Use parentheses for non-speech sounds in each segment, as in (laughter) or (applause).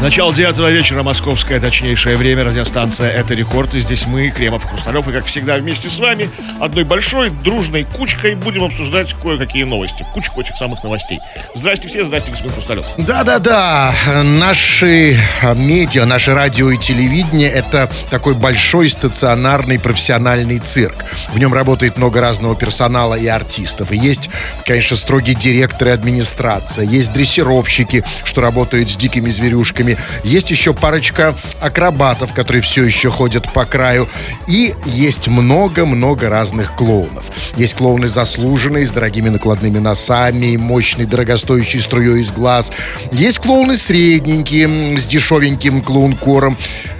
Начало девятого вечера, московское точнейшее время, радиостанция «Это рекорд». И здесь мы, Кремов Хрусталев, и, как всегда, вместе с вами, одной большой дружной кучкой будем обсуждать кое-какие новости. Кучку этих самых новостей. Здрасте все, здрасте, господин Хрусталев. Да-да-да, наши медиа, наше радио и телевидение – это такой большой стационарный профессиональный цирк. В нем работает много разного персонала и артистов. И есть, конечно, строгие директоры администрация, есть дрессировщики, что работают с дикими зверюшками, есть еще парочка акробатов, которые все еще ходят по краю. И есть много-много разных клоунов. Есть клоуны заслуженные, с дорогими накладными носами, мощной, дорогостоящей струей из глаз. Есть клоуны средненькие, с дешевеньким клоункором.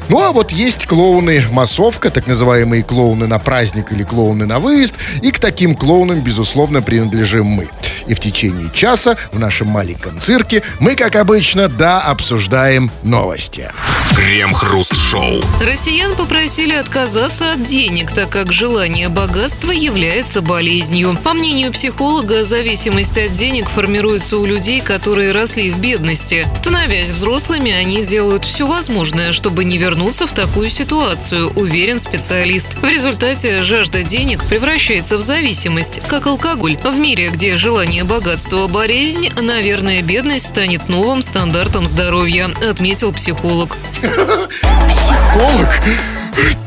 Ну а вот есть клоуны массовка, так называемые клоуны на праздник или клоуны на выезд. И к таким клоунам, безусловно, принадлежим мы. И в течение часа в нашем маленьком цирке мы, как обычно, да, обсуждаем новости. Крем-хруст-шоу. Россиян попросили отказаться от денег, так как желание богатства является болезнью. По мнению психолога, зависимость от денег формируется у людей, которые росли в бедности. Становясь взрослыми, они делают все возможное, чтобы не вернуться в такую ситуацию, уверен специалист. В результате жажда денег превращается в зависимость, как алкоголь. В мире, где желание богатства – болезнь, наверное, бедность станет новым стандартом здоровья, отметил психолог. (laughs) Психолог?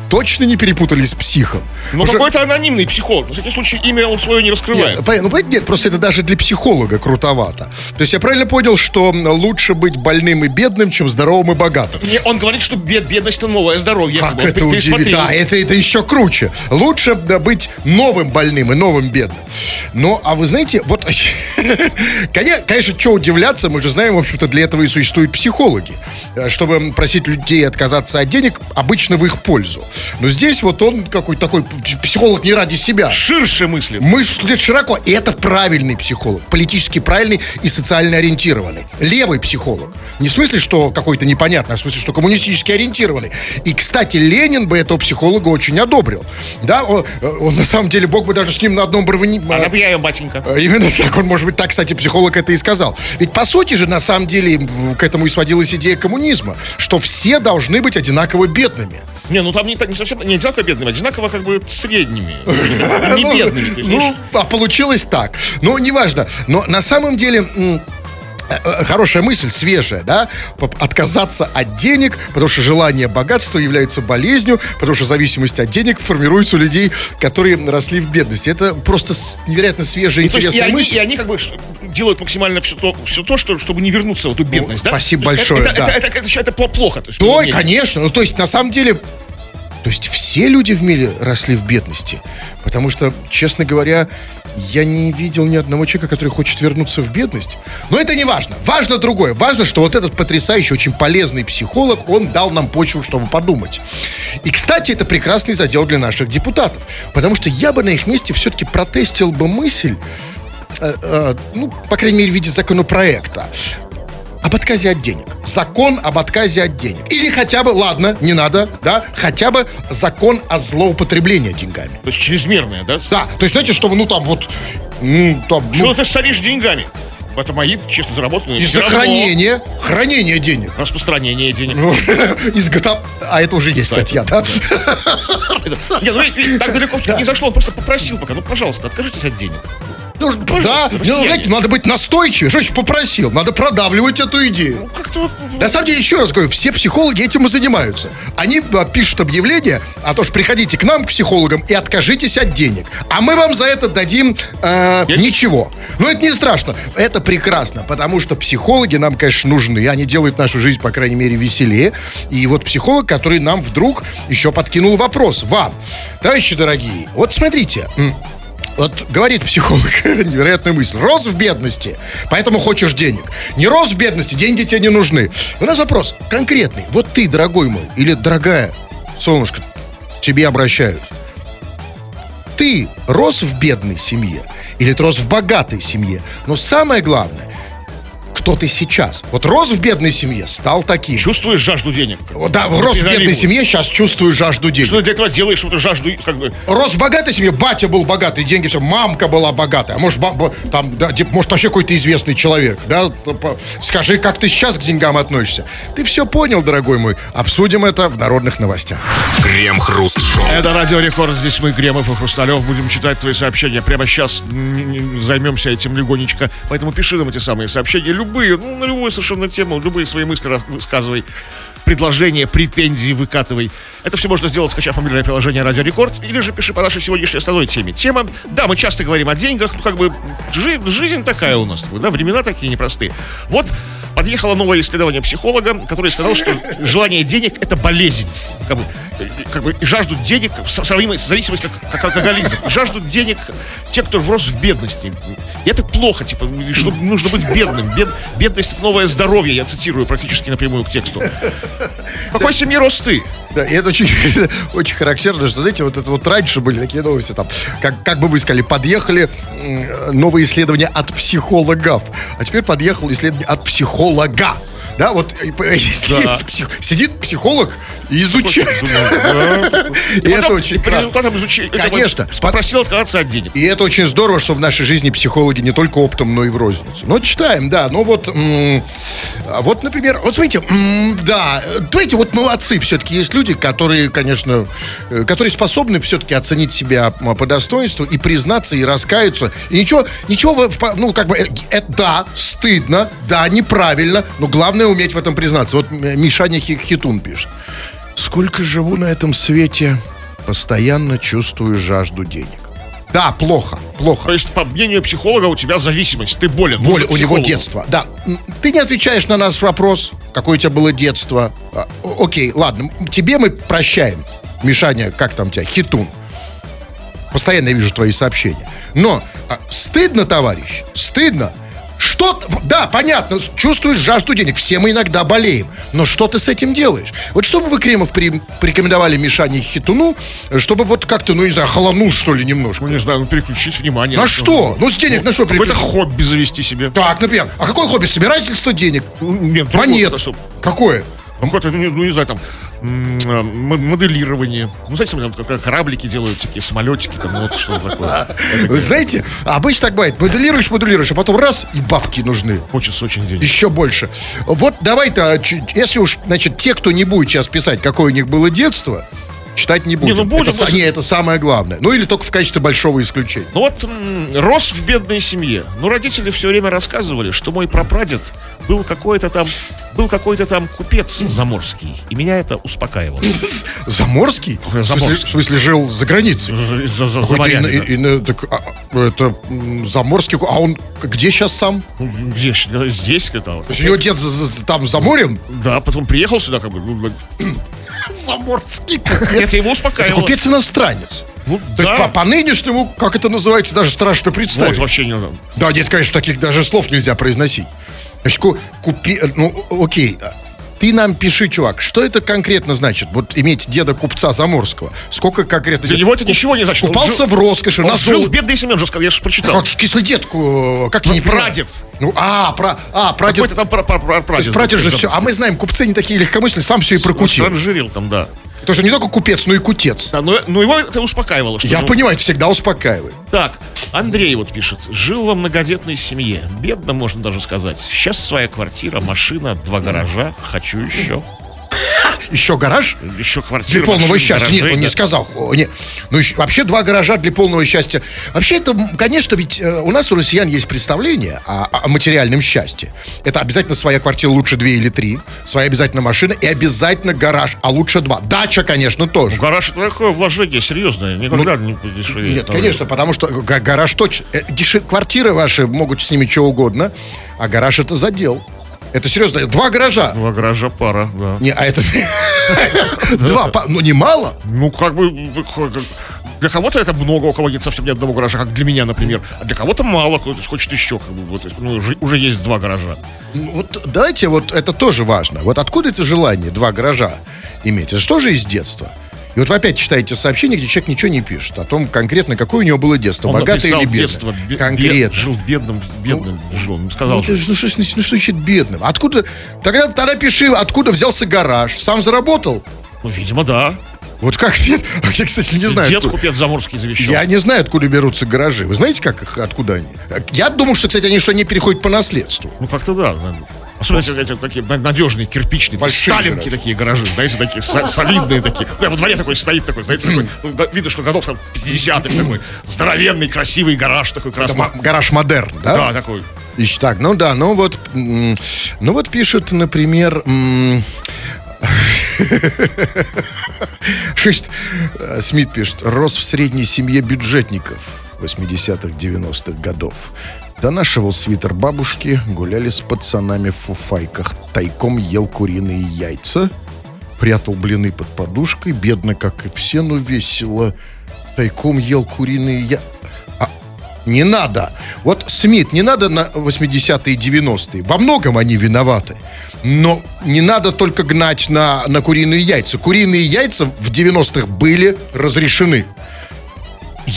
Точно не перепутали с психом? Ну, Уже- какой-то анонимный психолог. На всякий случай, имя он свое не раскрывает. Нет, понятно, ну, понятно, нет, просто это даже для психолога крутовато. То есть я правильно понял, что лучше быть больным и бедным, чем здоровым и богатым? Не, он говорит, что бед, бедность это новое здоровье. Как это удивительно. Да, это, это еще круче. Лучше да, быть новым больным и новым бедным. Ну, а вы знаете, вот, (laughs) конечно, что удивляться, мы же знаем, в общем-то, для этого и существуют психологи. Э, Чтобы просить людей отказаться от денег, обычно в их пользу. Но здесь вот он какой-то такой психолог не ради себя. Ширше мыслит. Мыслит широко. И это правильный психолог. Политически правильный и социально ориентированный. Левый психолог. Не в смысле, что какой-то непонятный, а в смысле, что коммунистически ориентированный. И, кстати, Ленин бы этого психолога очень одобрил. Да, он, он, на самом деле, Бог бы даже с ним на одном бровне... А напьяю, батенька. А, Именно так, он, может быть, так, кстати, психолог это и сказал. Ведь, по сути же, на самом деле, к этому и сводилась идея коммунизма, что все должны быть одинаково бедными. Не, ну там не так не совсем, не одинаково бедными, одинаково как бы средними. (laughs) Не Ну, бедными. то есть, Ну, а получилось так. Ну, неважно. Но на самом деле... э, э, Хорошая мысль, свежая, да? Отказаться от денег, потому что желание богатства является болезнью, потому что зависимость от денег формируется у людей, которые росли в бедности. Это просто невероятно свежая, Ну, есть, и интересная они, мысль. и они как бы делают максимально все то, все то что, чтобы не вернуться в эту бедность, да? спасибо большое, Это, да. это, это, это, это, это плохо. То есть, Да, конечно. Ну, то есть, на самом деле, то есть все люди в мире росли в бедности. Потому что, честно говоря, я не видел ни одного человека, который хочет вернуться в бедность. Но это не важно. Важно другое. Важно, что вот этот потрясающий, очень полезный психолог, он дал нам почву, чтобы подумать. И, кстати, это прекрасный задел для наших депутатов. Потому что я бы на их месте все-таки протестил бы мысль, э, э, ну, по крайней мере, в виде законопроекта об отказе от денег. Закон об отказе от денег. Или хотя бы, ладно, не надо, да, хотя бы закон о злоупотреблении деньгами. То есть чрезмерное, да? Да, то есть, знаете, чтобы, ну, там вот, м, там, ну, Что ты соришь деньгами? Это мои, честно заработанные. из-за Всё равно хранения, хранения денег. Распространение денег. Ну, (laughs) изготов... А это уже есть статья, да? (laughs) Не, ну ведь, ведь так далеко всё-таки не зашло, он просто попросил пока. Ну, пожалуйста, откажитесь от денег. Ну, да, ну, знаете, надо быть настойчивее. Что значит попросил? Надо продавливать эту идею. Как-то вот, На самом деле, еще раз говорю, все психологи этим и занимаются. Они а, пишут объявление о том, что приходите к нам, к психологам, и откажитесь от денег. А мы вам за это дадим э, Я- ничего. Но это не страшно. Это прекрасно, потому что психологи нам, конечно, нужны. Они делают нашу жизнь, по крайней мере, веселее. И вот психолог, который нам вдруг еще подкинул вопрос. Вам, товарищи дорогие, вот смотрите. Вот говорит психолог, (laughs) невероятная мысль. Рос в бедности, поэтому хочешь денег. Не рос в бедности, деньги тебе не нужны. У нас вопрос конкретный. Вот ты, дорогой мой, или дорогая, солнышко, тебе обращают. Ты рос в бедной семье или ты рос в богатой семье? Но самое главное, кто ты сейчас. Вот рос в бедной семье, стал таким. Чувствуешь жажду денег? Вот, Да, рос в бедной семье, сейчас чувствую жажду денег. Что ты для этого делаешь, что ты жажду, как бы, Рос в богатой семье, батя был богатый, деньги все, мамка была богатая, а может, ба- ба- там, да, может вообще какой-то известный человек, да? Скажи, как ты сейчас к деньгам относишься? Ты все понял, дорогой мой. Обсудим это в народных новостях. Крем-хруст-шоу. Это Радио Рекорд, здесь мы, Кремов и Хрусталев, будем читать твои сообщения. Прямо сейчас займемся этим легонечко. Поэтому пиши нам эти самые сообщения, любые, ну, на любую совершенно тему, любые свои мысли высказывай, предложения, претензии выкатывай. Это все можно сделать, скачав мобильное приложение Радио Рекорд, или же пиши по нашей сегодняшней основной теме. Тема, да, мы часто говорим о деньгах, ну, как бы, жи- жизнь такая у нас, да, времена такие непростые. Вот подъехало новое исследование психолога, который сказал, что желание денег – это болезнь. Как бы, как бы и жаждут денег, зависимость как, алкоголизм. И жаждут денег те, кто рос в бедности. И это плохо, типа, что нужно быть бедным. Бед- бедность – это новое здоровье, я цитирую практически напрямую к тексту. В какой семье рос ты? Да, и это очень, (laughs) очень характерно, что, знаете, вот это вот раньше были такие новости, там, как, как бы вы сказали, подъехали новые исследования от психологов, а теперь подъехало исследование от психолога. Да, вот э, п- (laughs) есть псих- сидит психолог и изучает. (laughs) И это Потом очень по результатам изучения Конечно. попросил отказаться от денег. И это очень здорово, что в нашей жизни психологи не только оптом, но и в розницу. Но читаем, да. Ну вот, а вот, например, вот смотрите, да, знаете, вот молодцы все-таки есть люди, которые, конечно, э, которые способны все-таки оценить себя по достоинству и признаться, и раскаяться. И ничего, ничего, ну, как бы, э, э, да, стыдно, да, неправильно, но главное уметь в этом признаться. Вот м, Мишаня Хи- Хитун пишет. Сколько живу на этом свете, постоянно чувствую жажду денег. Да, плохо, плохо. То есть, по мнению психолога, у тебя зависимость, ты болен. Боль, у него детство. Да. Ты не отвечаешь на наш вопрос, какое у тебя было детство. А, Окей, ладно. Тебе мы прощаем. Мишаня, как там тебя? Хитун. Постоянно я вижу твои сообщения. Но а, стыдно, товарищ, стыдно. Что, да, понятно, чувствуешь жажду денег. Все мы иногда болеем. Но что ты с этим делаешь? Вот что бы вы, Кремов, при- порекомендовали Мишане Хитуну, чтобы вот как-то, ну, не знаю, холонул, что ли, немножко? Ну, не знаю, ну, переключить внимание. На что? Ну, с денег на что Какое-то переключить? хобби завести себе. Так, например, а какое хобби? Собирательство денег? Ну, Нет, Монет. какое-то. Какое? Ну, какое-то, ну, не- ну, знаю, там, моделирование. Ну, знаете, там, как кораблики делают, всякие самолетики, там, ну, вот что-то такое. Вы знаете, обычно так бывает. Моделируешь, моделируешь, а потом раз, и бабки нужны. Хочется очень денег. Еще больше. Вот давай-то, если уж, значит, те, кто не будет сейчас писать, какое у них было детство, читать не будем. ну будем, это, просто- не, это самое главное. Ну или только в качестве большого исключения. Ну вот рос в бедной семье. Ну, родители все время рассказывали, что мой прапрадед был какой-то там, был какой-то там купец заморский. И меня это успокаивало. (laughs) Заморский? Какой В смысле, Заморский? в смысле, жил за границей? За, за- за морями, ино- да. ино- так, а, это Заморский, а он где сейчас сам? Ну, Где? Здесь это. То есть у него дед там за морем? Да, потом приехал сюда, как бы. Заморский Это его успокаивало. Купец иностранец. Ну, То есть да. по, по нынешнему, как это называется, даже страшно Вот представить. вообще не надо. Да, нет, конечно, таких даже слов нельзя произносить. Значит, ку- купи... Ну, окей. Ты нам пиши, чувак, что это конкретно значит? Вот иметь деда купца Заморского. Сколько конкретно... Для него это ничего не значит. Купался жил- в роскоши, Он жил в бедной семье, он же сказал, я же прочитал. Как кислый дед, ку- как не. Прадед. Ну, а, про, а, прадед. Какой-то там пра- пра- пра- То прадед. есть прадед же все. А мы знаем, купцы не такие легкомысленные, сам все и прокутил. Транжирил там, да. Потому что не только купец, но и кутец. Да, но, но его это успокаивало. Что, Я ну, понимаю, это всегда успокаивает. Так, Андрей вот пишет. Жил во многодетной семье. Бедно, можно даже сказать. Сейчас своя квартира, машина, два гаража. Хочу еще. Еще гараж? Еще квартира, Для полного машина, счастья. Нет, гаражей, он не да. сказал. Не. Ну, еще- вообще два гаража для полного счастья. Вообще это, конечно, ведь э, у нас у россиян есть представление о, о материальном счастье. Это обязательно своя квартира, лучше две или три, своя обязательно машина и обязательно гараж, а лучше два. Дача, конечно, тоже. Гараж это такое вложение серьезное. Никогда не подешевеет. Ну, Нет, конечно, потому что га- гараж точно... э, дешев- Квартиры ваши могут с ними что угодно, а гараж это задел. Это серьезно, два гаража. Два гаража пара, да. Не, а это... (laughs) Два, ну немало. Ну, как бы, для кого-то это много, у кого нет совсем ни одного гаража, как для меня, например. А для кого-то мало, кто-то хочет еще, как бы, вот, ну, уже, уже есть два гаража. Ну, Вот давайте, вот это тоже важно. Вот откуда это желание два гаража иметь? Это же из детства? И вот вы опять читаете сообщение, где человек ничего не пишет о том конкретно, какое у него было детство, Он богатое или бедное. детство, бе- конкретно. бед- жил бедным, бедным, жил. Он сказал, Ну, что- ну, что, ж- ну, что значит бедным? Откуда? Тогда, тогда пиши, откуда взялся гараж. Сам заработал? ну, видимо, да. Вот как (laughs) нет? Я, кстати, не знаю. Дед откуда- купец заморский завещал. Я не знаю, откуда берутся гаражи. Вы знаете, как их, откуда они? Я думаю, что, кстати, они что они переходят по наследству. Ну, как-то да. наверное. Особенно эти, эти такие на- надежные, кирпичные, Большие сталинки гаражи. такие гаражи, знаете, такие со- солидные такие. Прямо во дворе такой стоит такой, знаете, такой, (clears throat) ну, видно, что годов там 50-х такой, здоровенный, красивый гараж такой Это красный. ма- гараж модерн, да? Да, такой. Ищ- так, ну да, ну вот, ну вот пишет, например, (laughs) шесть, э, Смит пишет, рос в средней семье бюджетников 80-х, 90-х годов. Донашивал свитер бабушки, гуляли с пацанами в фуфайках, тайком ел куриные яйца, прятал блины под подушкой, бедно, как и все, но весело, тайком ел куриные яйца. Не надо. Вот Смит, не надо на 80-е и 90-е. Во многом они виноваты. Но не надо только гнать на, на куриные яйца. Куриные яйца в 90-х были разрешены.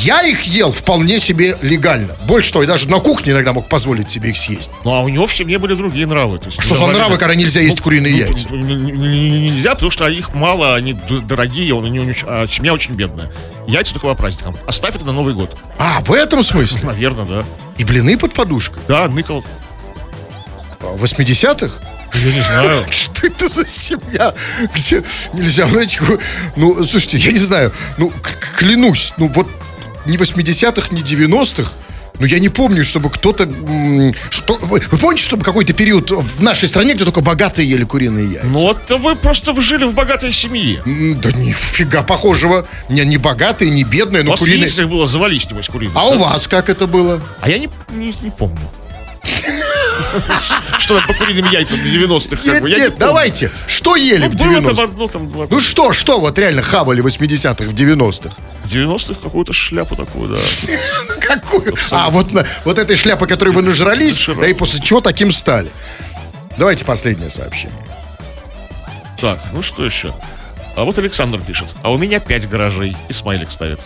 Я их ел вполне себе легально. Больше того, я даже на кухне иногда мог позволить себе их съесть. Ну, а у него в семье были другие нравы. То есть, Что за нравы, когда нельзя есть куриные яйца? ну, н- н- н- Нельзя, потому что их мало, они дорогие, он, очень- а семья очень бедная. Яйца только по праздникам. Оставь это на Новый год. А, в этом смысле? Наверное, да. И блины под подушкой? Да, ныкал. В 80-х? Я не знаю. (laughs) Что это за семья, где нельзя, знаете, ну, слушайте, я не знаю, ну, клянусь, ну, вот ни 80-х, ни 90-х, ну, я не помню, чтобы кто-то... Что, вы, вы помните, чтобы какой-то период в нашей стране, где только богатые ели куриные яйца? Ну, вот вы просто жили в богатой семье. Да нифига похожего. Не, не богатые, не бедные, У но вас куриные... яичных было завались, небось, куриных. А у вас как это было? А я не, не, не помню. (laughs) Что там по куриным яйцам в 90-х, как Нет, давайте. Что ели Ну, в было там 90-х? одно, там, два. Ну что, что вот реально хавали в 80-х, в 90-х? В 90-х какую-то шляпу такую, да. (laughs) Какую? А, вот, вот этой шляпы, которой вы нажрались, Нажрал. да и после чего таким стали. Давайте последнее сообщение. Так, ну что еще? А вот Александр пишет. А у меня пять гаражей. И смайлик ставит.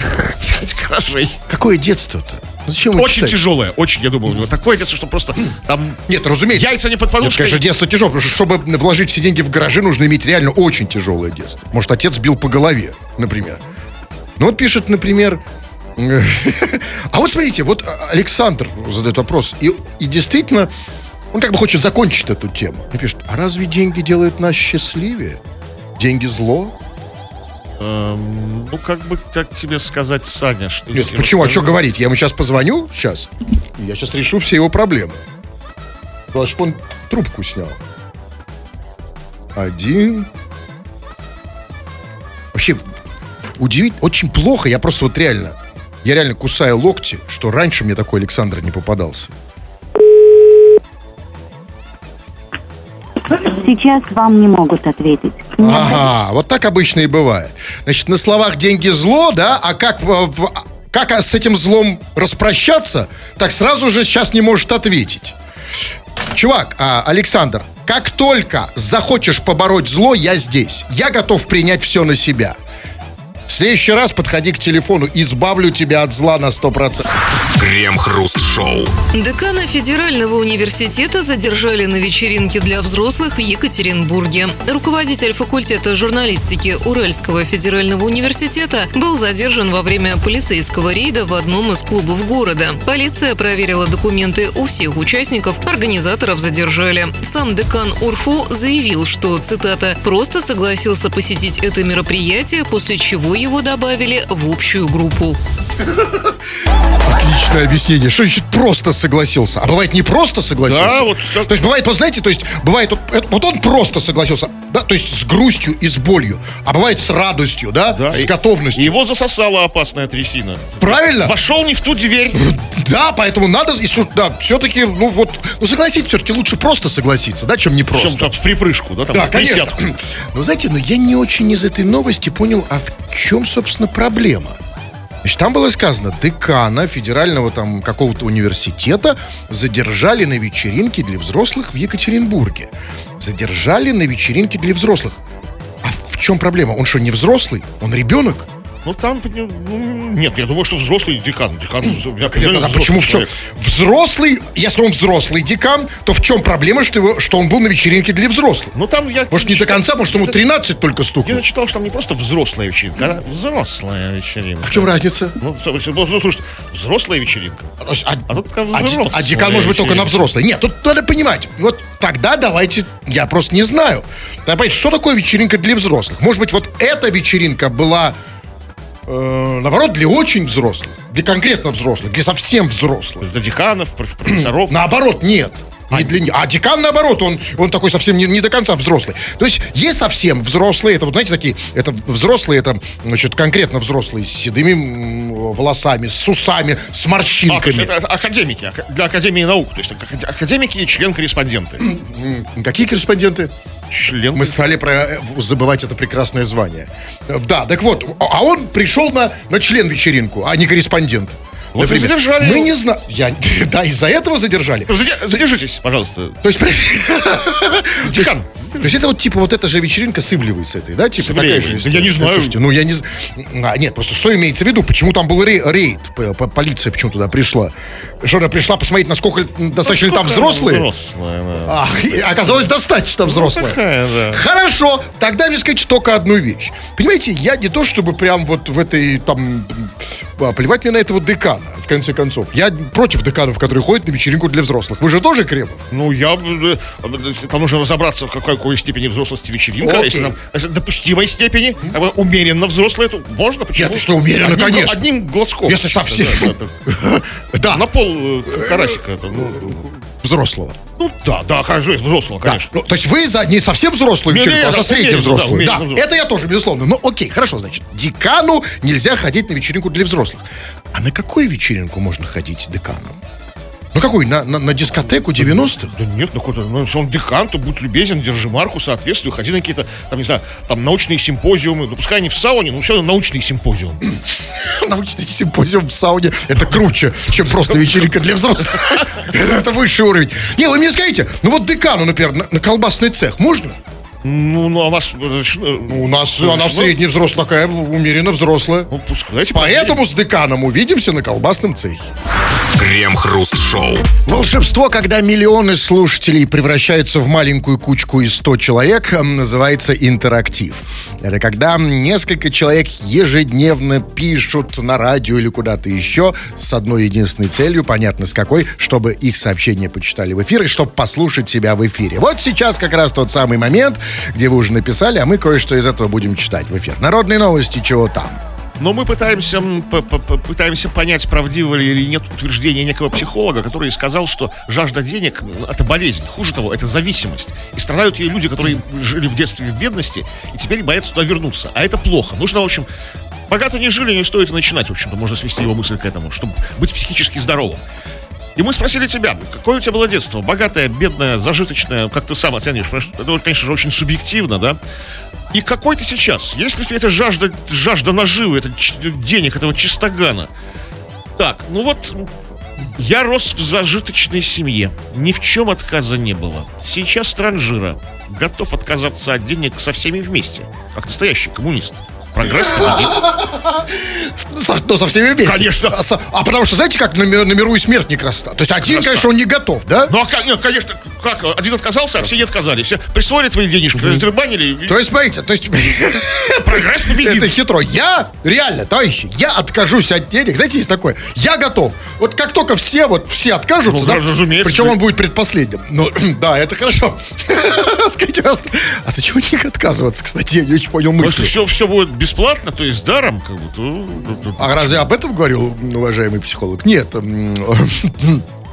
(laughs) Пять гаражей. Какое детство-то? Ну, Зачем Очень читаете? тяжелое, очень, я думаю, у него такое детство, что просто там Нет, разумеется. яйца не под Нет, подушкой. конечно, детство тяжело, потому что, чтобы вложить все деньги в гаражи, нужно иметь реально очень тяжелое детство. Может, отец бил по голове, например. Ну, вот пишет, например... (laughs) А вот смотрите, вот Александр задает вопрос, и, и действительно, он как бы хочет закончить эту тему. Он пишет, а разве деньги делают нас счастливее? Деньги зло? Эм, ну, как бы так тебе сказать, Саня, что... Нет, почему? вот, А что говорить? Я ему сейчас позвоню, сейчас, и я сейчас решу все его проблемы. Главное, чтобы он трубку снял. Один. Вообще, удивительно, очень плохо. Я просто вот реально, я реально кусаю локти, что раньше мне такой Александр не попадался. Сейчас вам не могут ответить. Ага, вот так обычно и бывает. Значит, на словах деньги зло, да, а как, как с этим злом распрощаться, так сразу же сейчас не может ответить. Чувак, а, Александр, как только захочешь побороть зло, я здесь. Я готов принять все на себя. В следующий раз подходи к телефону, избавлю тебя от зла на 100%. Крем-хруст-шоу. Декана Федерального университета задержали на вечеринке для взрослых в Екатеринбурге. Руководитель факультета журналистики Уральского федерального университета был задержан во время полицейского рейда в одном из клубов города. Полиция проверила документы у всех участников, организаторов задержали. Сам декан УРФУ заявил, что, цитата, «просто согласился посетить это мероприятие, после чего его добавили в общую группу». Отличное объяснение. Что значит просто согласился? А бывает не просто согласился? Да, вот так. То есть бывает, вот знаете, то есть бывает, вот, это- вот он просто согласился, да, то есть с грустью и с болью, а бывает с радостью, да, Да, с и- готовностью. Его засосала опасная трясина. Правильно? Вошел не в ту дверь. (laughs) Да, поэтому надо, и да, все-таки, ну вот, ну согласитесь, все-таки лучше просто согласиться, да, чем не просто. Причем там в припрыжку, да, там Да, в присядку. Но знаете, но я не очень из этой новости понял, а в чем, собственно, проблема? Значит, там было сказано, декана федерального там какого-то университета задержали на вечеринке для взрослых в Екатеринбурге. Задержали на вечеринке для взрослых. А в чем проблема? Он что, не взрослый? Он ребенок? Ну, там, ну, нет, я думаю, что взрослый декан. Декан, я, а почему в чем? Взрослый, если он взрослый декан, то в чем проблема, что, его, что он был на вечеринке для взрослых? Ну, там я... Может, не до конца, может, ему 13 только Я стукнуло? читал, что там не просто взрослая вечеринка, а взрослая вечеринка. А в чем разница? Ну, есть, ну, слушайте, взрослая вечеринка. Есть, а, А тут а взрослая а декан может быть только на взрослой. Нет, тут надо понимать. Вот тогда давайте, я просто не знаю. Давайте, что такое вечеринка для взрослых? Может быть, вот эта вечеринка была, э, наоборот, для очень взрослых, для конкретно взрослых, для совсем взрослых. Для деканов, проф- профессоров. Наоборот, нет. Не для А декан, наоборот, он, он такой совсем не, не до конца взрослый. То есть есть совсем взрослые, это вот, знаете, такие, это взрослые, это, значит, конкретно взрослые, с седыми волосами, с усами, с А, то есть морщинками. это академики, ака- для Академии наук. То есть ака- академики и член-корреспонденты. Какие корреспонденты? Член Мы стали про, э, забывать это прекрасное звание. Э, Да, так вот, а он пришел на, на член вечеринку, а не корреспондент. Вот Например. задержали Мы не знаем. Я, (laughs) да, из-за этого задержали. Заде- Задержитесь, пожалуйста. (laughs) То есть, Декан. То есть это вот типа вот эта же вечеринка с Ивлевой с этой, да? Типа С такая же история. я не знаю. Слушайте, ну я не... А, нет, просто что имеется в виду? Почему там был ре- рейд? Полиция почему туда пришла? Что, она пришла посмотреть, насколько достаточно ли там взрослые? Взрослая, да. Ах, и оказалось достаточно взрослая. такая, да. Хорошо, тогда мне сказать только одну вещь. Понимаете, я не то чтобы прям вот в этой там а, плевать мне на этого декана, в конце концов. Я против деканов, которые ходят на вечеринку для взрослых. Вы же тоже Кремов? Ну, я... э, э, Там нужно разобраться, в какой, какой степени взрослости вечеринка. Окей. Если там если допустимой степени, как бы умеренно взрослая, то можно, почему? Нет, что умеренно, одним, конечно. Одним глазком. Если совсем. Да, да, да. Да, На пол э, карасика. это, ну, взрослого. ну, да, да, конечно, взрослого, Да. конечно. Ну, то есть вы за не совсем взрослую вечеринку, не, а за да, средне умеренно, взрослую. да, Да, это я тоже, безусловно. Ну, окей, хорошо, значит, декану нельзя ходить на вечеринку для взрослых. А на какую вечеринку можно ходить декану? Ну, какой? На, на, на дискотеку 90-х? Да нет, ну какой-то, ну, если он декан, то будь любезен, держи марку, соответствуй, ходи на какие-то, там, не знаю, там, научные симпозиумы, ну, пускай они в сауне, но все равно научные симпозиумы. (clears throat) Научный симпозиум в сауне это круче, чем просто вечеринка для взрослых. (laughs) Это высший уровень. Не, вы мне скажите, ну вот декану, например, на, на колбасный цех можно? Ну, ну, а нас... разрешено- У нас она разрешено? средне взрослая, такая умеренно взрослая. Ну, пускай. Поэтому с деканом увидимся на колбасном цехе. Крем-хруст-шоу. Волшебство, когда миллионы слушателей превращаются в маленькую кучку из 100 человек, называется интерактив. Это когда несколько человек ежедневно пишут на радио или куда-то еще с одной единственной целью, понятно с какой, чтобы их сообщения почитали в эфир и чтобы послушать себя в эфире. Вот сейчас как раз тот самый момент, где вы уже написали, а мы кое-что из этого будем читать в эфир. Народные новости, чего там? Но мы пытаемся, пытаемся понять, правдиво ли или нет утверждения некого психолога, который сказал, что жажда денег это болезнь. Хуже того, это зависимость. И страдают ей люди, которые жили в детстве в бедности, и теперь боятся туда вернуться. А это плохо. Нужно, в общем, богато не жили, не стоит и начинать, в общем-то, можно свести его мысль к этому, чтобы быть психически здоровым. И мы спросили тебя, какое у тебя было детство? Богатое, бедное, зажиточное? Как ты сам оценишь? Это, конечно же, очень субъективно, да? И какой ты сейчас? Есть ли у тебя эта жажда, жажда наживы, это денег, этого чистогана? Так, ну вот, я рос в зажиточной семье. Ни в чем отказа не было. Сейчас транжира. Готов отказаться от денег со всеми вместе. Как настоящий коммунист. Прогресс победит. Со, ну, со всеми вместе. Конечно. А, а потому что, знаете, как на миру и смертник раста? То есть один, Красота. конечно, он не готов, да? Ну, а, нет, конечно, как? Один отказался, а все не отказались. Все присвоили твои денежки, раздербанили. То есть, смотрите, то есть... (laughs) Прогресс победит. Это хитро. Я, реально, товарищи, я откажусь от денег. Знаете, есть такое. Я готов. Вот как только все, вот все откажутся, Ну, да, разумеется. причем он будет предпоследним. Ну, (clears throat) да, это хорошо. (laughs) Скажите, а зачем от них отказываться, кстати? Я не очень понял что мысли. все, все будет бесплатно, то есть даром, как бы. то- А разве об этом говорил уважаемый психолог? Нет. (laughs)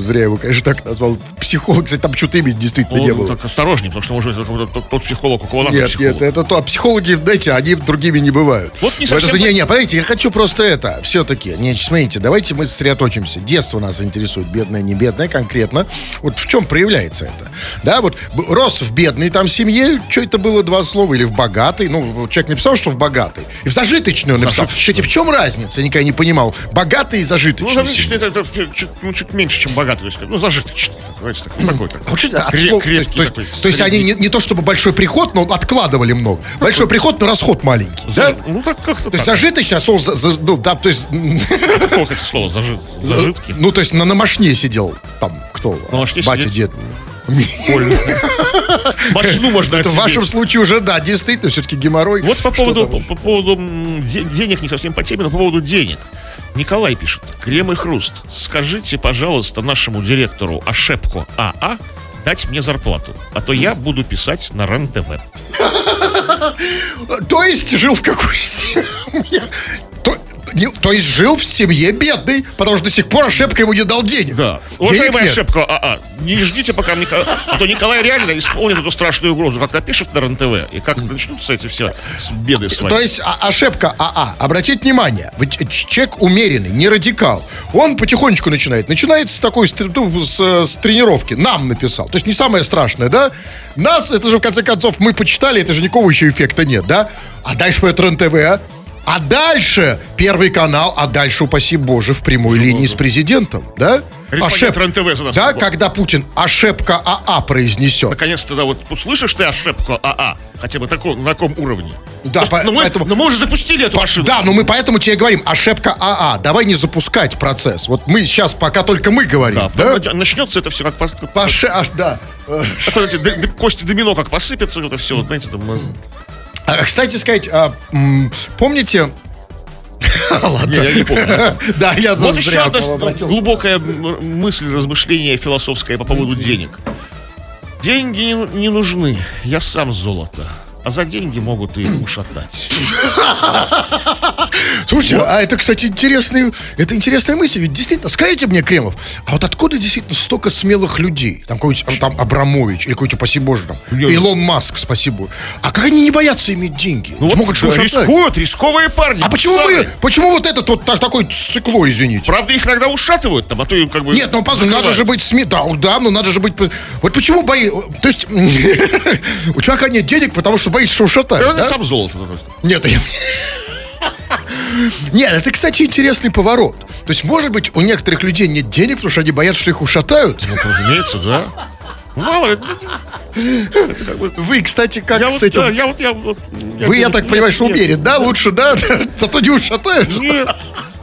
зря его, конечно, так назвал. Психолог, кстати, там что-то имени действительно не было. так осторожнее, потому что, может, какой-то тот, психолог, у кого надо Нет, нет, это то. А психологи, знаете, они другими не бывают. Вот не совсем Не, не, понимаете, я хочу просто это, все-таки. Не, смотрите, давайте мы сосредоточимся. Детство нас интересует, бедное, не бедное конкретно. Вот в чем проявляется это? Да, вот рос в бедной там семье, что это было два слова, или в богатой. Ну, человек написал, что в богатой. И в зажиточную написал. Кстати, в чем разница? Я никогда не понимал. Богатый и зажиточный. Зажиточной Ну, зажиточный семье. это, это чуть, ну, чуть меньше, чем богатый. то есть, Ну, зажиточный. Знаете, такой, такой, такой. А от Креп- слова- то есть- крепкий то есть, такой, то есть они средний. не, не то чтобы большой приход, но откладывали много. Большой приход, но расход маленький. Да? За- Ну, так как-то То есть так. зажиточный, а слово за- за- ну, да, то есть, Какое это слово? Зажит, (laughs) зажитки? ну, то есть на, на мошне сидел там кто? На мошне Батя, сидеть? дед. (laughs) Мошну можно Это в вашем случае уже, да, действительно, все-таки геморрой. Вот по поводу, по, по поводу денег, не совсем по теме, но по поводу денег. Николай пишет. Крем и хруст. Скажите, пожалуйста, нашему директору Ашепко АА дать мне зарплату, а то я буду писать на РЕН-ТВ. (laughs) То есть жил в какой (laughs) семье? То, не- то есть жил в семье бедной, потому что до сих пор Ошепка ему не дал денег. Да. Денег Уважаемый нет. Ашепко АА, не ждите, пока Николай... А то Николай реально исполнит эту страшную угрозу, как напишет на РЕН-ТВ, и как начнутся эти все беды с вами. То есть а- ошибка АА. Обратите внимание, человек умеренный, не радикал. Он потихонечку начинает. Начинает с такой с, ну, с, с тренировки. Нам написал. То есть не самое страшное, да? Нас, это же в конце концов, мы почитали, это же никакого еще эффекта нет, да? А дальше пойдет РЕН-ТВ, а? А дальше Первый канал, а дальше, упаси Боже, в прямой линии с президентом, да? Корреспондент РЕН-ТВ задаст Да, вопрос. когда Путин ошибка АА произнесет. Наконец-то, да, вот услышишь ты Ашепко АА, хотя бы таком, на таком уровне. Да, что- по- но, мы, поэтому- но мы уже запустили эту машину. Да, но мы поэтому тебе говорим, ошибка АА, давай не запускать процесс. Вот мы сейчас, пока только мы говорим, Да, да? начнется это все как Паше- аж, да. Кости домино как посыпятся, это все, знаете, там, а, Кстати сказать, а, помните... (laughs) Ладно. не, я не помню. Да, я за Вот еще одна глубокая мысль, размышление философское по поводу денег. Деньги не нужны, я сам золото. А за деньги могут и ушатать. (laughs) Слушайте, а это, кстати, интересный, это интересная мысль. Ведь действительно, скажите мне, Кремов, а вот откуда действительно столько смелых людей? Там какой-нибудь там Абрамович или какой-то, спасибо боже, там, Илон Маск, спасибо. А как они не боятся иметь деньги? Ну вот Могут да, рискуют, рисковые парни. А почему мы, почему вот этот вот так, такой цикло, извините? Правда, их иногда ушатывают там, а то как бы... Нет, ну позволь, надо закрывают. же быть СМИ. Да, да, ну надо же быть. Вот почему бои. То есть (laughs) у чувака нет денег, потому что боится, что ушатают. да? сам золото. ну, Нет, я- (laughs) Нет, это, кстати, интересный поворот. То есть, может быть, у некоторых людей нет денег, потому что они боятся, что их ушатают. Ну, разумеется, да. Мало ли. Это как бы... Вы, кстати, как Я с вот, этим? да, я вот, я вот... Вы, я так нет, понимаю, что нет, уверен, да? Лучше, да? (laughs) Зато не ушатаешь. Нет.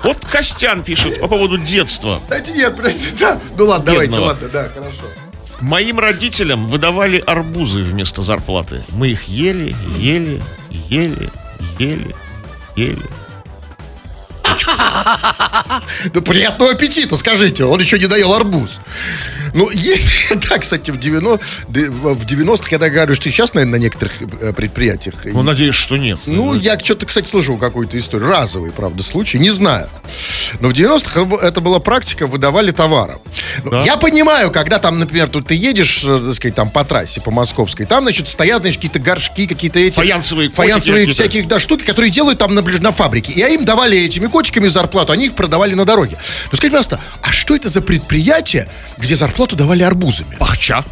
Вот Костян пишет по поводу детства. Кстати, нет, простите, да. Ну ладно, давайте, Бедного. ладно, да, хорошо. Моим родителям выдавали арбузы вместо зарплаты. Мы их ели, ели, ели, ели, ели. Да приятного аппетита, скажите. Он еще не доел арбуз. Ну, есть, (laughs) да, кстати, в 90 в 90-х, я говорю, что сейчас, наверное, на некоторых э, предприятиях. Ну, надеюсь, что нет. Ну, я что-то, кстати, слышал какую-то историю. Разовый, правда, случай, не знаю. Но в 90-х это была практика, выдавали товары. Ну, Да. Я понимаю, когда там, например, тут ты едешь, э, так сказать, там по трассе, по московской, там, значит, стоят, значит, какие-то горшки, какие-то эти... Фаянсовые Фаянсовые всякие, да, штуки, которые делают там на, на фабрике. И им давали этими котиками зарплату, они их продавали на дороге. Ну, скажите, пожалуйста, а что это за предприятие, где зарплату давали арбузами? Пахча.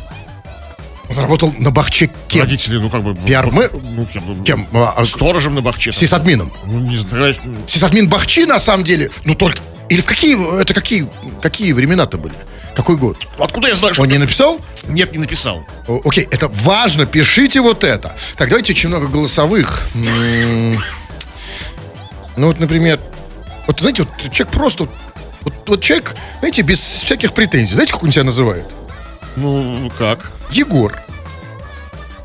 Работал на бахче кем? Родители, ну, как бы... Пиармы? Ну, кем? Кем? А, а, Сторожем на бахче. Сисадмином. Ну, не знаю. Сисадмин Бахчи, на самом деле, ну только... Или в какие, это какие, какие времена-то были? Какой год? Откуда я знаю, что... Он не написал? Нет, не написал. О, Окей, это важно, пишите вот это. Так, давайте очень много голосовых. Ну вот, например, вот знаете, вот человек просто, вот, вот человек, знаете, без всяких претензий. Знаете, как он себя называет? Ну, как? Егор.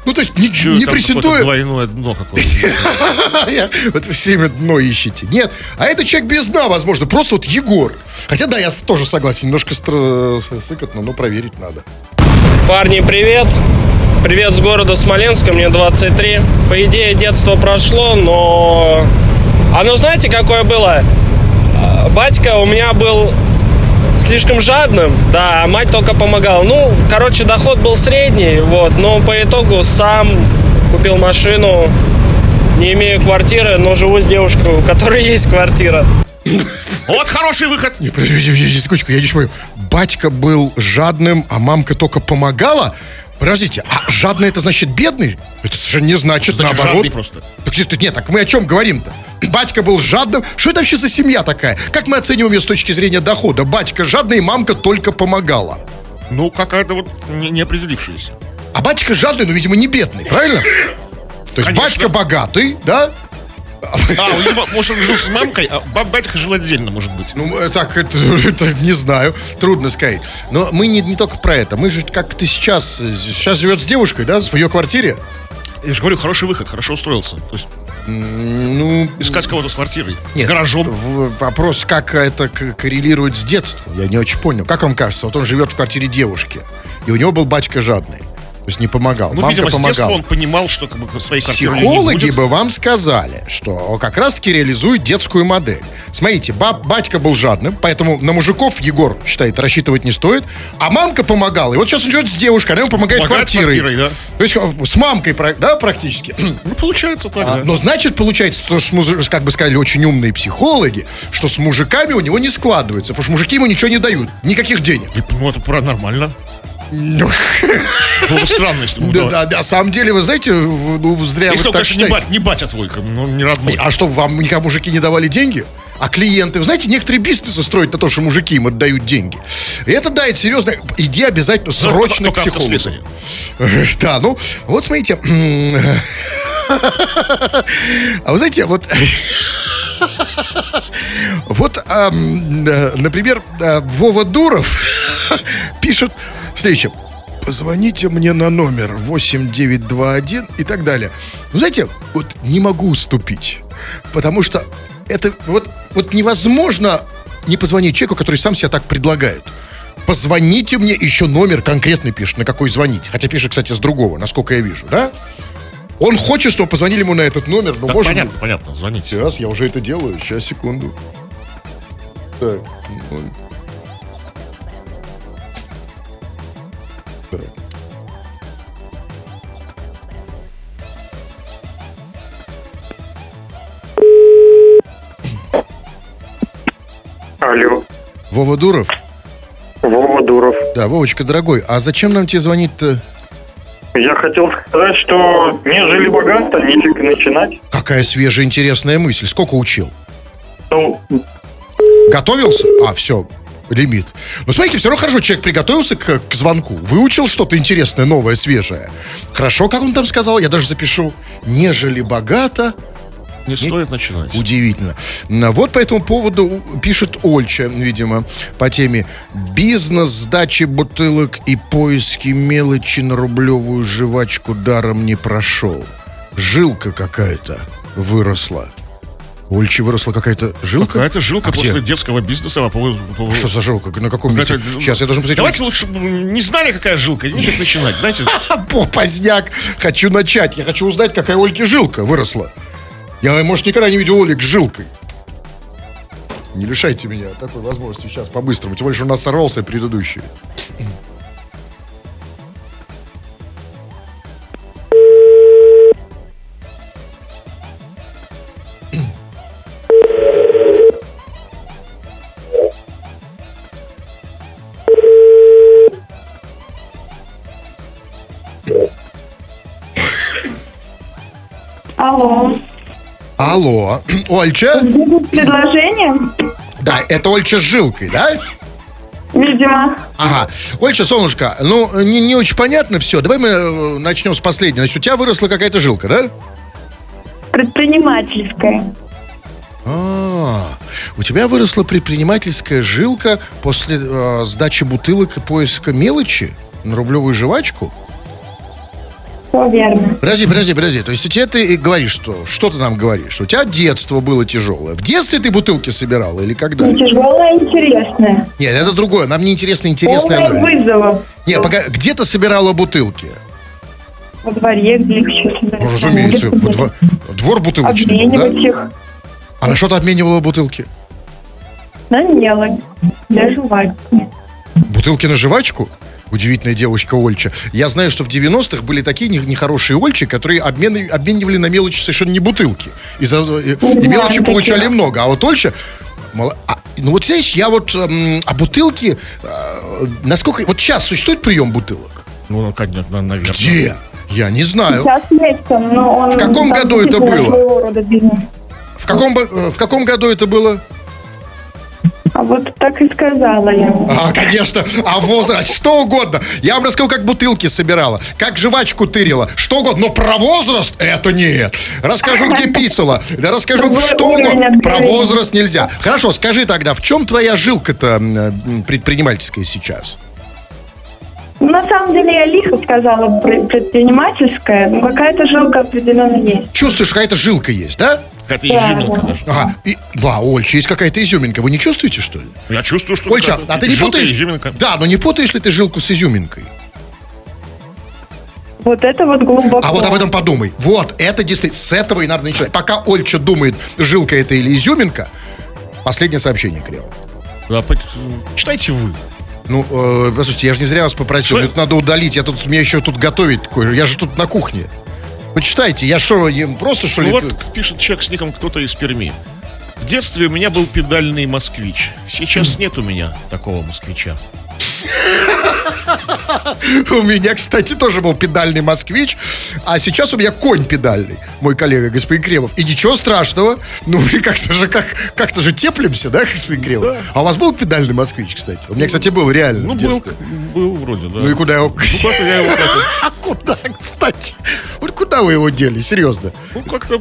Ну, то есть не, Чё, не какое-то двойное дно какое-то. (laughs) Вот вы все время дно ищете. Нет, а это человек без дна, возможно, просто вот Егор. Хотя, да, я тоже согласен, немножко сыкотно, но проверить надо. Парни, привет! Привет с города Смоленска, мне 23. По идее, детство прошло, но... Оно знаете, какое было? Батька у меня был слишком жадным, да, а мать только помогала. Ну, короче, доход был средний, вот, но по итогу сам купил машину, не имею квартиры, но живу с девушкой, у которой (laughs) есть квартира. Вот хороший выход. Не, подожди, подожди, секундочку, я не понимаю. Батька был жадным, а мамка только помогала? Подождите, а жадный это значит бедный? Это совершенно не значит, Значит, наоборот. жадный просто. Так, нет, так мы о чем говорим-то? Батька был жадным. Что это вообще за семья такая? Как мы оцениваем ее с точки зрения дохода? Батька жадный, мамка только помогала. Ну, какая-то вот не, не определившаяся. А батька жадный, но, видимо, не бедный, правильно? То есть Конечно. батька богатый, да? А, у него, может, он жил с мамкой, а батька жил отдельно, может быть. Ну, э, так, это, это не знаю, трудно сказать. Но мы не, не только про это. Мы же, как ты сейчас, э, сейчас живет с девушкой, да, в ее квартире? Я же говорю, хороший выход, хорошо устроился. То есть Ну, искать кого-то с квартирой, Нет, с гаражом. в- вопрос, как это коррелирует с детством, я не очень понял. Как вам кажется, вот он живет в квартире девушки, и у него был батька жадный, есть не помогал, Ну, мамка видимо, с детства помогала. он понимал, что как бы, своей квартиры Психологи бы вам сказали, что как раз-таки реализует детскую модель. Смотрите, баб, батька был жадным, поэтому на мужиков Егор считает рассчитывать не стоит, а мамка помогала. И вот сейчас он живет с девушкой, она ему помогает Помогает квартирой. квартирой, да. То есть э, с мамкой, да, практически. Ну, получается так, А, да. Но значит, получается, то, что, как бы сказали очень умные психологи, что с мужиками у него не складывается, потому что мужики ему ничего не дают, никаких денег. И, Ну, это нормально. Было бы странно, если бы... Да, да. на самом деле, вы знаете, ну, зря Если вы так конечно, не, бать, не батя твой, ну, не родной. А что, вам никогда мужики не давали деньги? А клиенты, вы знаете, некоторые бизнесы строят на то, что мужики им отдают деньги. И это, да, это серьезно. Иди обязательно срочно к Только психологу. (laughs) Да, ну, вот смотрите. (laughs) А вы знаете, вот... (laughs) Вот, например, Вова Дуров пишет следующее. Позвоните мне на номер 8921 и так далее. Вы знаете, вот не могу уступить. Потому что это вот, вот невозможно не позвонить человеку, который сам себя так предлагает. Позвоните мне, еще номер конкретный пишет, на какой звонить. Хотя пишет, кстати, с другого, насколько я вижу, да? Он хочет, чтобы позвонили ему на этот номер, но Да, может понятно, понятно, звоните. Сейчас, я уже это делаю. Сейчас, секунду. Так. Так. Алло, Вова Дуров? Вова Дуров. Да, Вовочка, дорогой, а зачем нам тебе звонить-то? Я хотел сказать, что не жили богато, нефиг начинать. Какая свежая, интересная мысль. Сколько учил? Ну, Готовился? А, все, лимит. Ну, смотрите, все равно хорошо, человек приготовился к, к звонку. Выучил что-то интересное, новое, свежее. Хорошо, как он там сказал, я даже запишу. Нежели богато, Не стоит начинать. Удивительно. Вот по этому поводу пишет Ольча, видимо, по теме «Бизнес сдачи бутылок и поиски мелочи на рублевую жвачку даром не прошел. Жилка какая-то выросла». У Ольчи выросла какая-то жилка? Какая-то жилка А где? после детского бизнеса по по Что за жилка? На каком месте? Сейчас, я должен посмотреть. Давайте лучше не знали, какая жилка, и нефиг начинать, знаете. (laughs) По- Поздняк. Хочу начать. Я хочу узнать, какая у Ольки жилка выросла. Я, может, никогда не видел Олик с жилкой. Не лишайте меня такой возможности сейчас по-быстрому. Тем более, что у нас сорвался предыдущий. Алло. (clears throat) Ольча? Предложение? Да, это Ольча с жилкой, да? Видимо. Ага. Ольча, солнышко, ну, не, не очень понятно все. Давай мы э, начнем с последнего. Значит, у тебя выросла какая-то жилка, да? Предпринимательская. А, у тебя выросла предпринимательская жилка после э, сдачи бутылок и поиска мелочи на рублевую жвачку? Все верно. Подожди, подожди, подожди. То есть у тебя ты говоришь, что? Что ты нам говоришь? У тебя детство было тяжелое. В детстве ты бутылки собирала или когда? Не тяжелая, а интересная. Нет, это другое. Нам не интересно интересное. Полная но- вызовов. Не, пока, где ты собирала бутылки? Во дворе, где их еще собирать? Ну, разумеется, во двор, двор бутылочный, Обменивать да? их А на что ты обменивала бутылки? на мелочь. Для жвачки. Бутылки на жвачку? Удивительная девочка Ольча. Я знаю, что в 90-х были такие не- нехорошие Ольчи, которые обмены- обменивали на мелочи совершенно не бутылки. И, за- и- и мелочи такие. получали много. А вот Ольча... мало- а, ну вот, знаешь, я вот... эм, а бутылки... э, насколько... Вот сейчас существует прием бутылок? Ну, конечно, наверное. Где? Я не знаю. Сейчас есть но он... В каком году это было? В каком, э, в каком году это было? А вот так и сказала я. А, конечно. А возраст, что угодно. Я вам расскажу, как бутылки собирала, как жвачку тырила, что угодно. Но про возраст это нет. Расскажу, где (laughs) писала. Да расскажу, что угодно. Про возраст нельзя. Хорошо, скажи тогда, в чем твоя жилка-то предпринимательская сейчас? На самом деле я лихо сказала пр- предпринимательская, но какая-то жилка определенно есть. Чувствуешь, какая-то жилка есть, да? Какая-то изюминка да. даже. Ага. И, да, Ольча, есть какая-то изюминка. Вы не чувствуете, что ли? Я чувствую, что... Ольча, а ты не жилка, путаешь? изюминка. Да, но не путаешь ли ты жилку с изюминкой? Вот это вот глубоко. А вот об этом подумай. Вот, это действительно, с этого и надо начинать. Пока Ольча думает, жилка это или изюминка, последнее сообщение, Крио. Да, по- Читайте вы. Ну, э, послушайте, я же не зря вас попросил, Что? это надо удалить, я тут, мне еще тут готовить кое я же тут на кухне. Почитайте, я что, не- просто что Ну ли? вот пишет человек с ником кто-то из Перми. В детстве у меня был педальный москвич. Сейчас (laughs) нет у меня такого москвича. (laughs) У меня, кстати, тоже был педальный москвич, а сейчас у меня конь педальный, мой коллега господин Кремов. И ничего страшного, ну, (laughs) мы как-то же, как, как-то же теплимся, да, господин Кремов? А у вас был педальный москвич, кстати? У меня, кстати, был реально Ну, был, был вроде, да. Ну и куда его... Ну, как-то я его (laughs) А куда, кстати? Вот куда вы его дели, серьезно? Ну, как-то... э,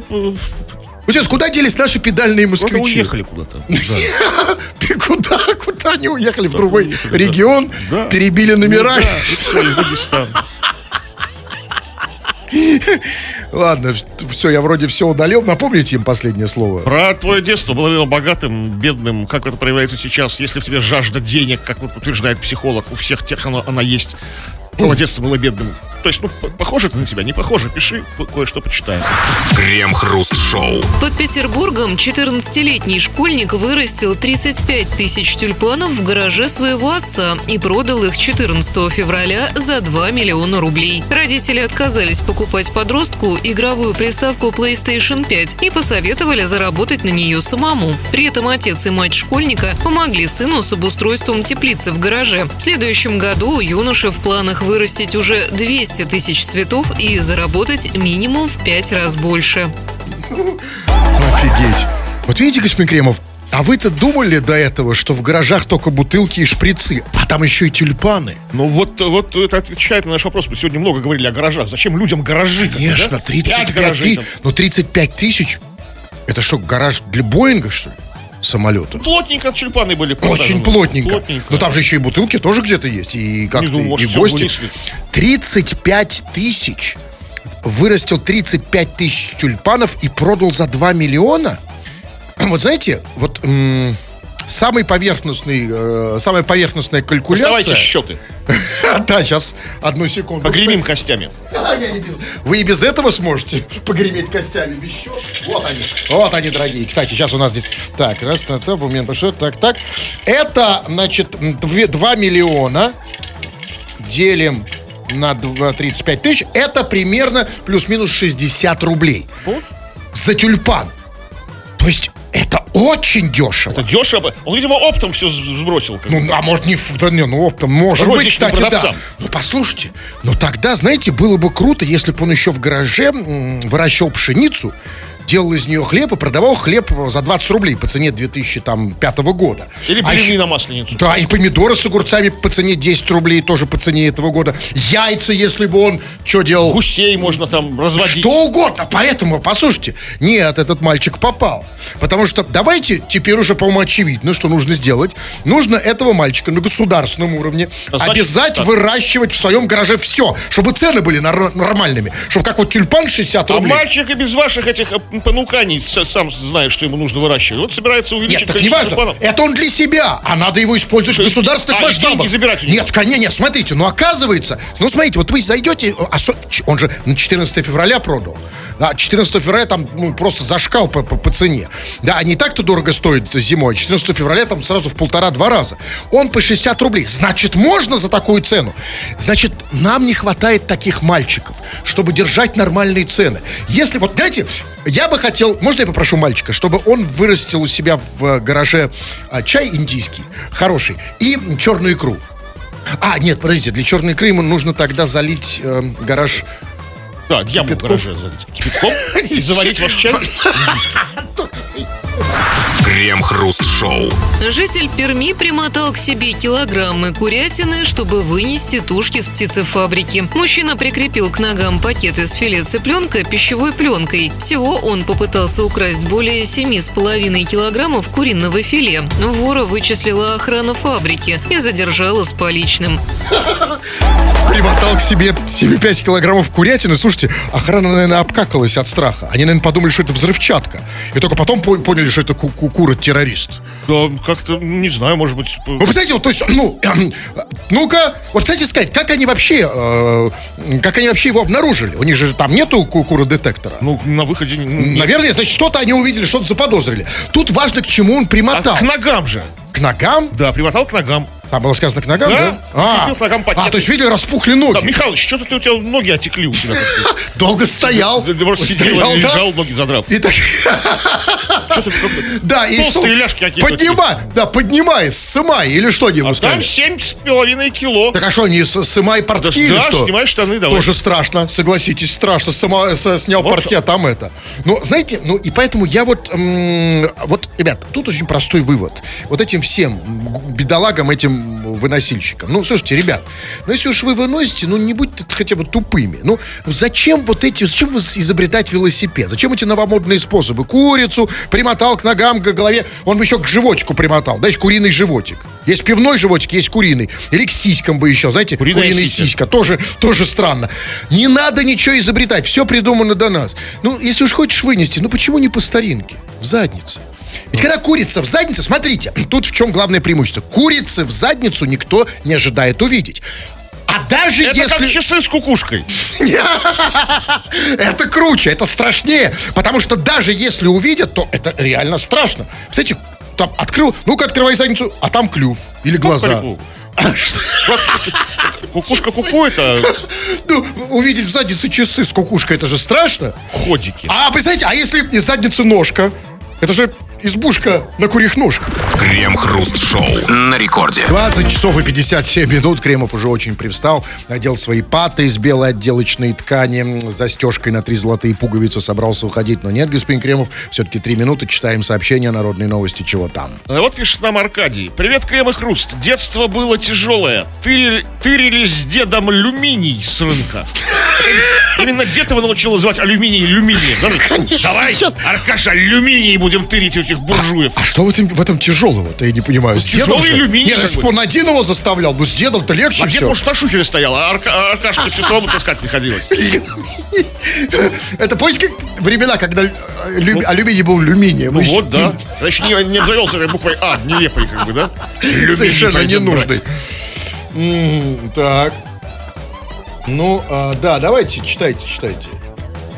Вот сейчас, куда делись наши педальные Куда-то москвичи? уехали куда-то. Да. Куда? Куда (laughs) они уехали? В другой регион? Перебили номера? Ну, Дагестана. (laughs) Ладно, все, я вроде все удалил. Напомните им последнее слово. Про твое детство было видно богатым, бедным, как это проявляется сейчас, если в тебе жажда денег, как утверждает психолог, у всех тех она, она есть. Твое детство было бедным. То есть, ну, похоже это на тебя, не похоже, пиши, ко- кое-что почитаем. Крем-хруст-шоу. Под Петербургом 14-летний школьник вырастил 35 тысяч тюльпанов в гараже своего отца и продал их 14 февраля за 2 миллиона рублей. Родители отказались покупать подростку игровую приставку PlayStation 5 и посоветовали заработать на нее самому. При этом отец и мать школьника помогли сыну с обустройством теплицы в гараже. В следующем году у юноши в планах вырастить уже 200 тысяч цветов и заработать минимум в 5 раз больше. Офигеть. Вот видите, господин Кремов, а вы-то думали до этого, что в гаражах только бутылки и шприцы, а там еще и тюльпаны? Ну вот, вот это отвечает на наш вопрос. Мы сегодня много говорили о гаражах. Зачем людям гаражи? Конечно, да? 35 Пять гаражей тысяч. Ну, 35 тысяч? Это что, гараж для Боинга, что ли? Самолета? Плотненько тюльпаны были. Очень плотненько. Плотненько. Ну там же еще и бутылки тоже где-то есть. И как может, и гости. вынесли. 35 тысяч. Вырастил 35 тысяч тюльпанов и продал за 2 миллиона. (clears throat) Вот знаете, вот м, самый поверхностный, э, самая поверхностная калькуляция. Доставайте счеты. (laughs) Да, сейчас, одну секунду. Погремим костями. Вы и без этого сможете (laughs) погреметь костями без счет. Вот они. Вот они, дорогие. Кстати, сейчас у нас здесь... Так, раз, так, так, момент пошел. Так, так. Это, значит, 2 миллиона делим на два- 35 тысяч. Это примерно плюс-минус 60 рублей. За тюльпан. То есть очень дешево. Это дешево. Он, видимо, оптом все сбросил. Ну, а может не, да не, ну, оптом, может быть, кстати, да. продавцам. Ну, послушайте, ну тогда, знаете, было бы круто, если бы он еще в гараже выращивал пшеницу, делал из нее хлеб и продавал хлеб за 20 рублей по цене 2005 года. Или А блины еще- на масленицу. Да, и помидоры с огурцами по цене 10 рублей, тоже по цене этого года. Яйца, если бы он что делал? Гусей можно там разводить. Что угодно. Поэтому, послушайте, нет, этот мальчик попал. Потому что давайте теперь уже, по-моему, очевидно, что нужно сделать. Нужно этого мальчика на государственном уровне А значит, обязать так. выращивать в своем гараже все, чтобы цены были нормальными. Чтобы как вот тюльпан 60 А рублей. мальчик и без ваших этих э, понуканий сам знает, что ему нужно выращивать. Вот собирается увеличить Нет, количество важно. тюльпанов. Это он для себя, а надо его использовать То в государственных а, масштабах. деньги забирать у него? Нет, конечно, нет, смотрите, ну оказывается, ну смотрите, вот вы зайдете, а он же на 14 февраля продал. Да, 14 февраля там ну, просто зашкал по, по, по цене. Да, а не так-то дорого стоит зимой. 14 февраля там сразу в полтора-два раза. Он по 60 рублей. Значит, можно за такую цену. Значит, нам не хватает таких мальчиков, чтобы держать нормальные цены. Если вот, знаете, я бы хотел, можно я попрошу мальчика, чтобы он вырастил у себя в э, гараже а, чай индийский, хороший, и черную икру. А, нет, подождите, для черной икры ему нужно тогда залить э, гараж Да, яму в гараже залить кипятком и заварить ваш чай. (laughs) Крем-хруст-шоу. Житель Перми примотал к себе килограммы курятины, чтобы вынести тушки с птицефабрики. Мужчина прикрепил к ногам пакет из филе цыпленка пищевой пленкой. Всего он попытался украсть более 7,5 килограммов куриного филе. Вора вычислила охрана фабрики и задержала с поличным. примотал к себе 7,5 килограммов курятины. Слушайте, охрана, наверное, обкакалась от страха. Они, наверное, подумали, что это взрывчатка. И только потом пон- поняли, что это ку- ку- кура-террорист. Да, как-то, не знаю, может быть... Вы представляете, вот, то есть, ну, эм, ну-ка, вот, кстати сказать, как они вообще, э, как они вообще его обнаружили? У них же там нету ку- кура-детектора. Ну, на выходе... ну. Наверное, значит, что-то они увидели, что-то заподозрили. Тут важно, к чему он А примотал. к ногам же. К ногам? Да, примотал к ногам. Там было сказано к ногам, Да. да? А, к ногам а, то есть, видели, распухли ноги. Да, Михалыч, что-то ты- у тебя ноги отекли у тебя. (laughs) Долго стоял. Ты просто сидел, лежал, ноги задрав. И так, (laughs) да, и что? Ляжки какие-то. Поднимай, да, поднимай, сымай, или что ему А там сказали? семь с половиной кило. Так а что, не сымай портки или что? снимай штаны, давай. Тоже страшно, согласитесь, страшно. Снял портки, а там это. Ну, знаете, ну и поэтому я вот, вот, ребят, тут очень простой вывод. Вот этим всем бедолагам, этим выносильщикам. Ну, слушайте, ребят, ну если уж вы выносите, ну не будьте хотя бы тупыми. Ну, зачем вот эти, зачем изобретать велосипед? Зачем эти новомодные способы? Курицу примотал к ногам, к голове. Он бы еще к животику примотал. Знаете, куриный животик. Есть пивной животик, есть куриный. Или к сиськам бы еще, знаете, Куриная куриный сиська. сиська. Тоже, тоже странно. Не надо ничего изобретать. Все придумано до нас. Ну, если уж хочешь вынести, ну почему не по старинке? В заднице. Ведь когда курица в заднице, смотрите, тут в чем главное преимущество. Курицы в задницу никто не ожидает увидеть. А даже Это если... как часы с кукушкой. (laughs) Это круче, это страшнее. Потому что даже если увидят, то это реально страшно. Кстати, там открыл, ну-ка открывай задницу, а там клюв или глаза. (laughs) Кукушка кукует, а (laughs) Ну, увидеть в задницу часы с кукушкой, это же страшно. ходики. А представляете, а если из задницы ножка? Это же избушка на курьих ножках. Крем-хруст-шоу. На рекорде. 20 часов и 57 минут. Кремов уже очень привстал. Надел свои паты из белой отделочной ткани. Застежкой на три золотые пуговицы собрался уходить. Но нет, господин Кремов. Все-таки три минуты. Читаем сообщения народной новости. Чего там? А Вот пишет нам Аркадий. Привет, Крем и Хруст. Детство было тяжелое. Тырили, тырили с дедом алюминий с рынка. Именно дед его научил называть алюминий алюминий. Давай, сейчас. Аркаша, алюминий будем тырить у этих буржуев. А что в этом, в этом тяжелого-то, я не понимаю. С дедом тяжелый же? алюминий Нет, если бы. он один его заставлял, ну с дедом-то легче А дед, все. может, на шухере стоял, а Арка- а Аркашка (laughs) часовому таскать приходилось. Это помните, как времена, когда лю- алюминий был алюминием? Ну вот, да. Значит, не, не обзавелся этой буквой А, нелепой, как бы, да? (laughs) Совершенно ненужный. Так. Ну, а, да, давайте, читайте, читайте.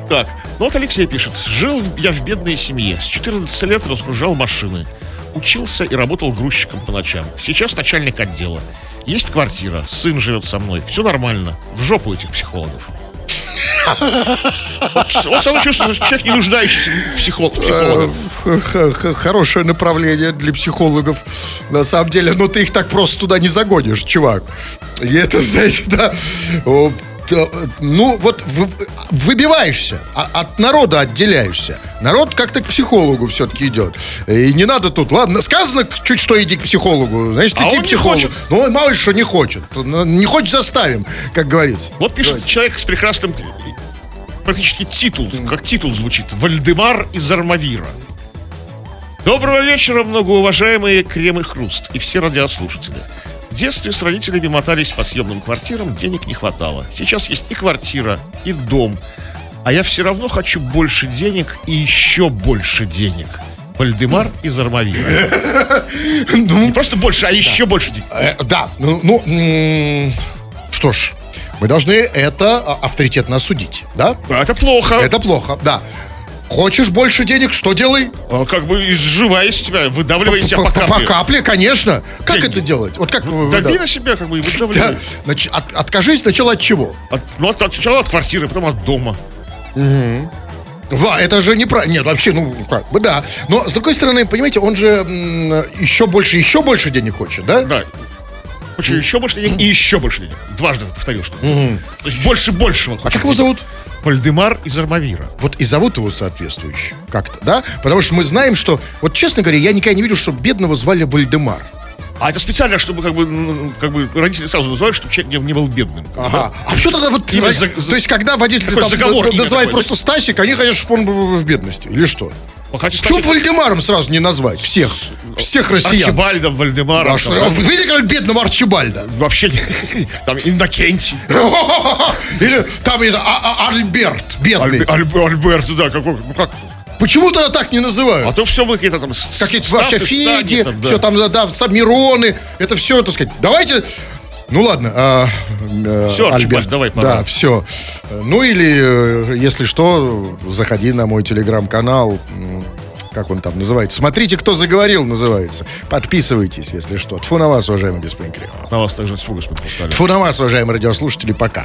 Так, ну вот Алексей пишет. Жил я в бедной семье. С 14 лет разгружал машины. Учился и работал грузчиком по ночам. Сейчас начальник отдела. Есть квартира, сын живет со мной. Все нормально. В жопу этих психологов. Вот, самое чувство, что человек не нуждающийся в психол- в психологах. Х- х- х- Хорошее направление для психологов. На самом деле, но ты их так просто туда не загонишь, чувак. И это, (laughs) знаете, да. Да, Ну, вот вы- выбиваешься, а- от народа отделяешься. Народ как-то к психологу все-таки идет. И не надо тут, ладно, сказано чуть что иди к психологу, значит, А иди к психологу. Ну, он мало ли что не хочет. Ну, Не хочет, заставим, как говорится. Вот пишет человек с прекрасным практически титул, как титул звучит. Вальдемар из Армавира. Доброго вечера, многоуважаемые Крем и Хруст и все радиослушатели. В детстве с родителями мотались по съемным квартирам, денег не хватало. Сейчас есть и квартира, и дом. А я все равно хочу больше денег и еще больше денег. Вальдемар из Армавира. (laughs) Не просто больше, а еще больше денег. Э, да, ну, ну, м, что ж, мы должны это а, авторитетно осудить, да? Это плохо. Это плохо, да. Хочешь больше денег, что делай? А, Как бы изживая из тебя, выдавливая из себя по капле. по капле, конечно. Как Деньги. это делать? Вот как вы- Дави да. на себя, как бы, и (laughs) Да. выдавливай. Значит, от- откажись сначала от чего? От- ну, от, от- сначала от квартиры, потом от дома. Ва, это же неправильно. Нет, вообще, ну, как бы, да. Но, с другой стороны, понимаете, он же м, еще больше, еще больше денег хочет, да? Да. хочу еще больше денег и еще больше денег. Дважды повторил, что. То есть больше большего. А как его зовут? Вальдемар из Армавира. Вот и зовут его соответствующе. Как-то, да? Потому что мы знаем, что... Вот, честно говоря, я никогда не видел, что бедного звали Вальдемар. А это специально, чтобы как бы, как бы родители сразу называют, чтобы человек не, не был бедным. Ага. А что тогда вот... За- то есть, когда водители Такой там заговор, н- имя называют такое. просто Стасик, они хотят, чтобы он был в бедности. Или что? Ну, хотя, Почему кстати, Вальдемаром сразу не назвать? Всех. Всех россиян. Арчибальдом, Вальдемаром. А что, вы видите, как бедного Арчибальда? Вообще, (laughs) там, Иннокентий. (laughs) Или там А- А- Альберт, бедный. Альбе- Альбе- Альберт, да, какой, ну как? Почему тогда так не называют? А то все мы какие-то там... Какие-то Стасы, Стани там, да. все там, да, да, Самироны, это все, так сказать. Давайте, ну ладно, а, э, Арчибальд, Альберт, давай, пора. Да, все. Ну или, э, если что, заходи на мой телеграм-канал, как он там называется. Смотрите, кто заговорил, называется. Подписывайтесь, если что. Тфу на вас, уважаемый господин Кремов. На вас также с Фугас подпускали. Тфу на вас, уважаемые радиослушатели, пока.